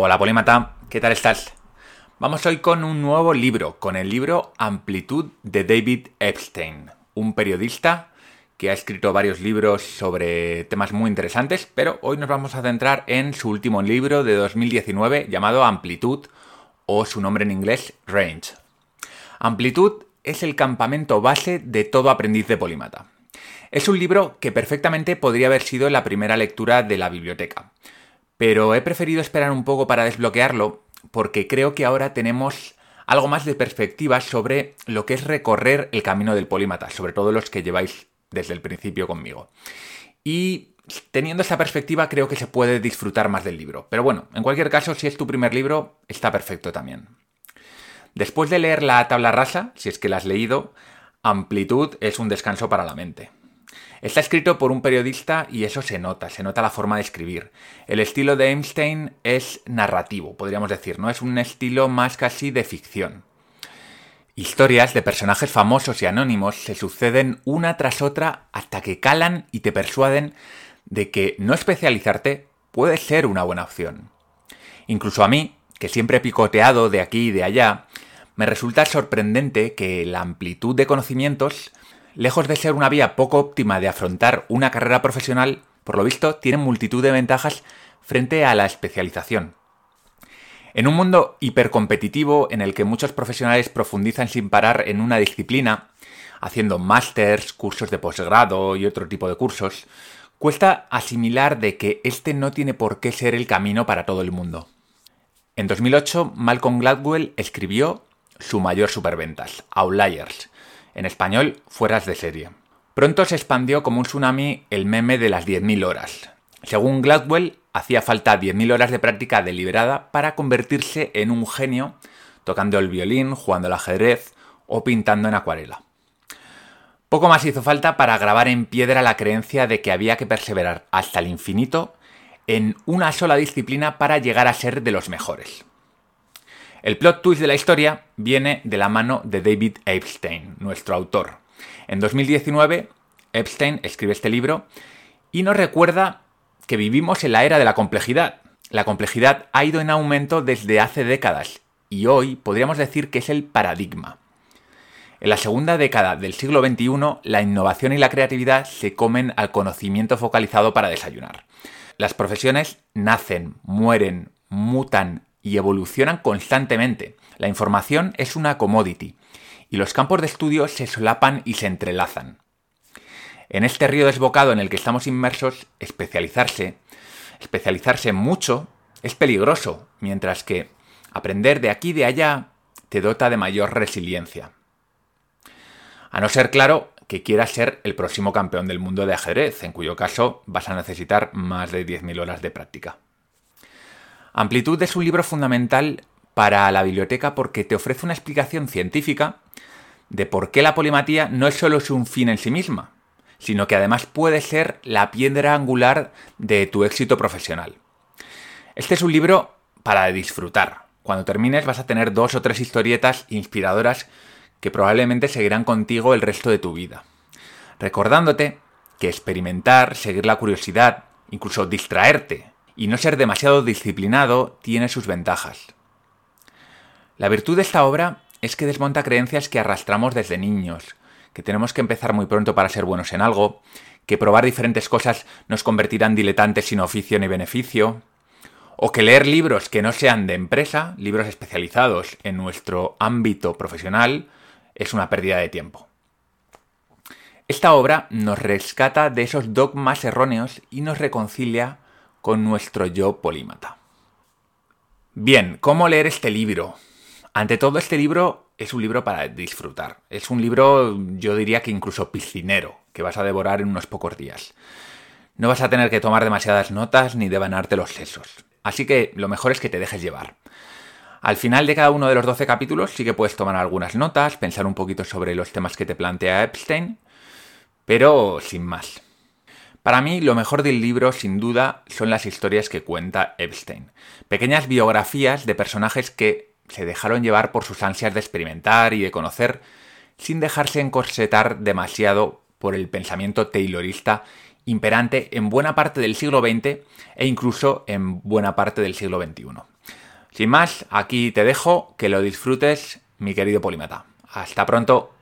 Hola Polímata, ¿qué tal estás? Vamos hoy con un nuevo libro, con el libro Amplitud de David Epstein, un periodista que ha escrito varios libros sobre temas muy interesantes, pero hoy nos vamos a centrar en su último libro de 2019 llamado Amplitud o su nombre en inglés Range. Amplitud es el campamento base de todo aprendiz de polímata. Es un libro que perfectamente podría haber sido la primera lectura de la biblioteca, pero he preferido esperar un poco para desbloquearlo porque creo que ahora tenemos algo más de perspectiva sobre lo que es recorrer el camino del polímata, sobre todo los que lleváis desde el principio conmigo. Y teniendo esa perspectiva creo que se puede disfrutar más del libro. Pero bueno, en cualquier caso, si es tu primer libro, está perfecto también. Después de leer la tabla rasa, si es que la has leído, Amplitud es un descanso para la mente. Está escrito por un periodista y eso se nota, se nota la forma de escribir. El estilo de Einstein es narrativo, podríamos decir, ¿no? Es un estilo más casi de ficción. Historias de personajes famosos y anónimos se suceden una tras otra hasta que calan y te persuaden de que no especializarte puede ser una buena opción. Incluso a mí, que siempre he picoteado de aquí y de allá, me resulta sorprendente que la amplitud de conocimientos lejos de ser una vía poco óptima de afrontar una carrera profesional, por lo visto tiene multitud de ventajas frente a la especialización. En un mundo hipercompetitivo en el que muchos profesionales profundizan sin parar en una disciplina, haciendo másters, cursos de posgrado y otro tipo de cursos, cuesta asimilar de que este no tiene por qué ser el camino para todo el mundo. En 2008, Malcolm Gladwell escribió su mayor superventas, Outliers, en español, fueras de serie. Pronto se expandió como un tsunami el meme de las 10.000 horas. Según Gladwell, hacía falta 10.000 horas de práctica deliberada para convertirse en un genio tocando el violín, jugando al ajedrez o pintando en acuarela. Poco más hizo falta para grabar en piedra la creencia de que había que perseverar hasta el infinito en una sola disciplina para llegar a ser de los mejores. El plot twist de la historia viene de la mano de David Epstein, nuestro autor. En 2019, Epstein escribe este libro y nos recuerda que vivimos en la era de la complejidad. La complejidad ha ido en aumento desde hace décadas y hoy podríamos decir que es el paradigma. En la segunda década del siglo XXI, la innovación y la creatividad se comen al conocimiento focalizado para desayunar. Las profesiones nacen, mueren, mutan y evolucionan constantemente. La información es una commodity y los campos de estudio se solapan y se entrelazan. En este río desbocado en el que estamos inmersos, especializarse, especializarse mucho, es peligroso, mientras que aprender de aquí y de allá te dota de mayor resiliencia. A no ser claro que quieras ser el próximo campeón del mundo de ajedrez, en cuyo caso vas a necesitar más de 10.000 horas de práctica. Amplitud es un libro fundamental para la biblioteca porque te ofrece una explicación científica de por qué la polimatía no es solo un fin en sí misma, sino que además puede ser la piedra angular de tu éxito profesional. Este es un libro para disfrutar. Cuando termines vas a tener dos o tres historietas inspiradoras que probablemente seguirán contigo el resto de tu vida. Recordándote que experimentar, seguir la curiosidad, incluso distraerte y no ser demasiado disciplinado tiene sus ventajas. La virtud de esta obra es que desmonta creencias que arrastramos desde niños, que tenemos que empezar muy pronto para ser buenos en algo, que probar diferentes cosas nos convertirán diletantes sin oficio ni beneficio, o que leer libros que no sean de empresa, libros especializados en nuestro ámbito profesional, es una pérdida de tiempo. Esta obra nos rescata de esos dogmas erróneos y nos reconcilia con nuestro yo polímata. Bien, ¿cómo leer este libro? Ante todo, este libro es un libro para disfrutar. Es un libro, yo diría que incluso piscinero, que vas a devorar en unos pocos días. No vas a tener que tomar demasiadas notas ni devanarte los sesos. Así que lo mejor es que te dejes llevar. Al final de cada uno de los 12 capítulos sí que puedes tomar algunas notas, pensar un poquito sobre los temas que te plantea Epstein, pero sin más. Para mí, lo mejor del libro, sin duda, son las historias que cuenta Epstein. Pequeñas biografías de personajes que se dejaron llevar por sus ansias de experimentar y de conocer, sin dejarse encorsetar demasiado por el pensamiento taylorista imperante en buena parte del siglo XX e incluso en buena parte del siglo XXI. Sin más, aquí te dejo, que lo disfrutes, mi querido polímata. Hasta pronto.